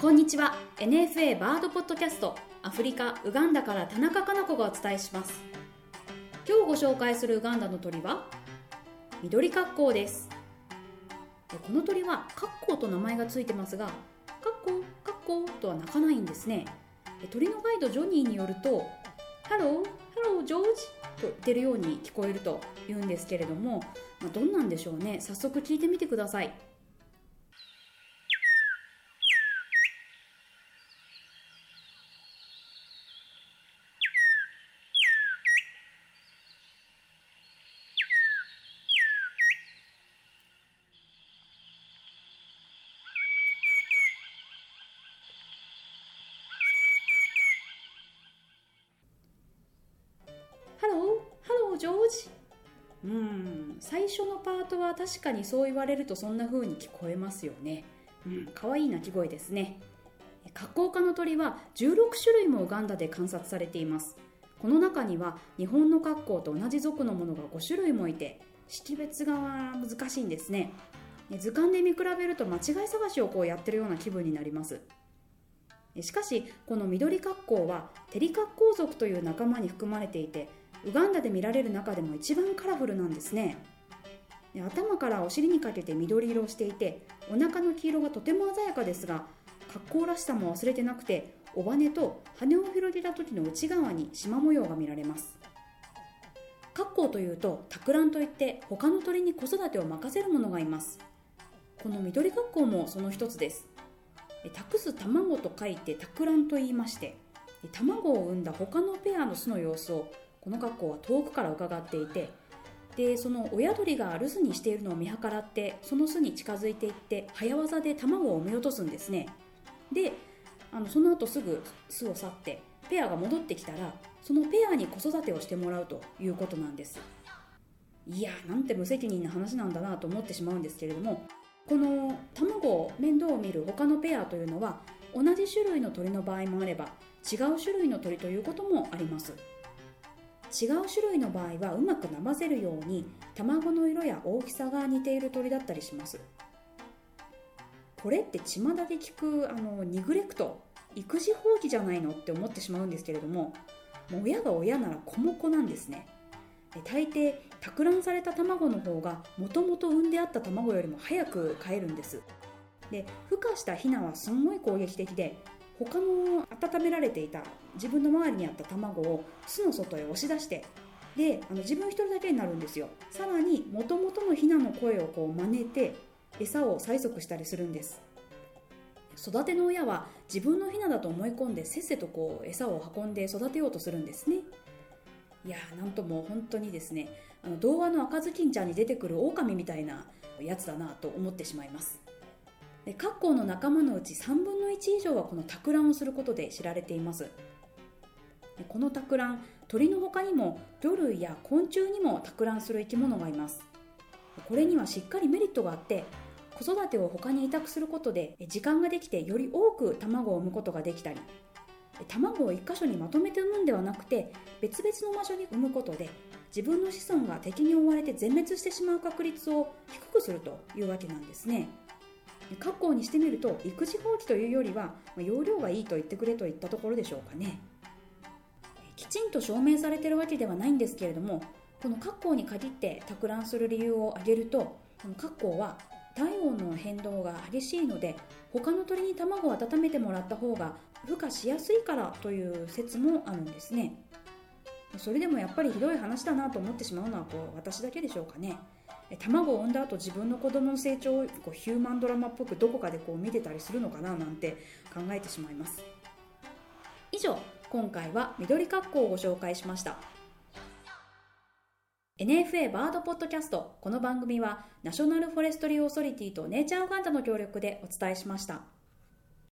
こんにちは。NFA バードポッドキャストアフリカウガンダから田中かな子がお伝えします。今日ご紹介するウガンダの鳥はミドリカッコウです。この鳥はカッコウと名前がついてますがカッコウカッコウとは鳴かないんですね。鳥のガイドジョニーによるとハローと言ってるように聞こえると言うんですけれども、まあ、どんなんでしょうね。早速聞いてみてくださいハローハロージョージうん。最初のパートは確かにそう言われるとそんな風に聞こえますよね。うん。可愛い鳴き声ですね。格好科の鳥は16種類もウガンダで観察されています。この中には日本の格好と同じ属のものが5種類もいて識別が難しいんですね。図鑑で見比べると間違い探しをこうやってるような気分になります。しかしこの緑格好はテリ格好族という仲間に含まれていてウガンダで見られる中でも一番カラフルなんですね。で頭からお尻にかけて緑色をしていてお腹の黄色がとても鮮やかですが格好らしさも忘れてなくて尾羽と羽を広げた時の内側に縞模様が見られます。格好というと托卵といって他の鳥に子育てを任せる者がいます。この緑格好もその一つです。託す卵と書いて托卵と言いまして卵を産んだ他のペアの巣の様子をこの学校は遠くから伺っていてでその親鳥が留守にしているのを見計らってその巣に近づいていって早業で卵を産み落とすんですね。であのその後すぐ巣を去ってペアが戻ってきたらそのペアに子育てをしてもらうということなんです。いやなんて無責任な話なんだなと思ってしまうんですけれどもこの卵を面倒を見る他のペアというのは同じ種類の鳥の場合もあれば違う種類の鳥ということもあります。違う種類の場合はうまくなませるように卵の色や大きさが似ている鳥だったりします。これって巷で聞くあのニグレクト育児放棄じゃないの？って思ってしまうんですけれどももう親が親なら子も子なんですね。大抵托卵された卵の方がもともと産んであった卵よりも早く飼えるんです。で孵化したヒナはすんごい攻撃的で他の温められていた自分の周りにあった卵を巣の外へ押し出してであの自分一人だけになるんですよ。さらにもともとのヒナの声をこう真似て餌を催促したりするんです。育ての親は自分のヒナだと思い込んでせっせとこう餌を運んで育てようとするんですね。いやーなんとも本当にですねあの童話の赤ずきんちゃんに出てくる狼みたいなやつだなと思ってしまいます。でカッコウの仲間のうち3分の1以上はこの托卵をすることで知られています。でこの托卵鳥の他にも魚類や昆虫にも托卵する生き物がいます。これにはしっかりメリットがあって子育てを他に委託することで時間ができてより多く卵を産むことができたり卵を1箇所にまとめて産むんではなくて別々の場所に産むことで自分の子孫が敵に追われて全滅してしまう確率を低くするというわけなんですね。過去にしてみると育児放棄というよりはま容量がいいと言ってくれといったところでしょうかね。きちんと証明されてるわけではないんですけれどもこの格好に限って托卵する理由を挙げるとこの格好は体温の変動が激しいので他の鳥に卵を温めてもらった方が孵化しやすいからという説もあるんですね。それでもやっぱりひどい話だなと思ってしまうのはこう私だけでしょうかね。卵を産んだ後自分の子供の成長をこうヒューマンドラマっぽくどこかでこう見てたりするのかななんて考えてしまいます以上今回は緑格好をご紹介しました NFA バードポッドキャストこの番組はナショナルフォレストリーオーソリティとネイチャーウガンダの協力でお伝えしました。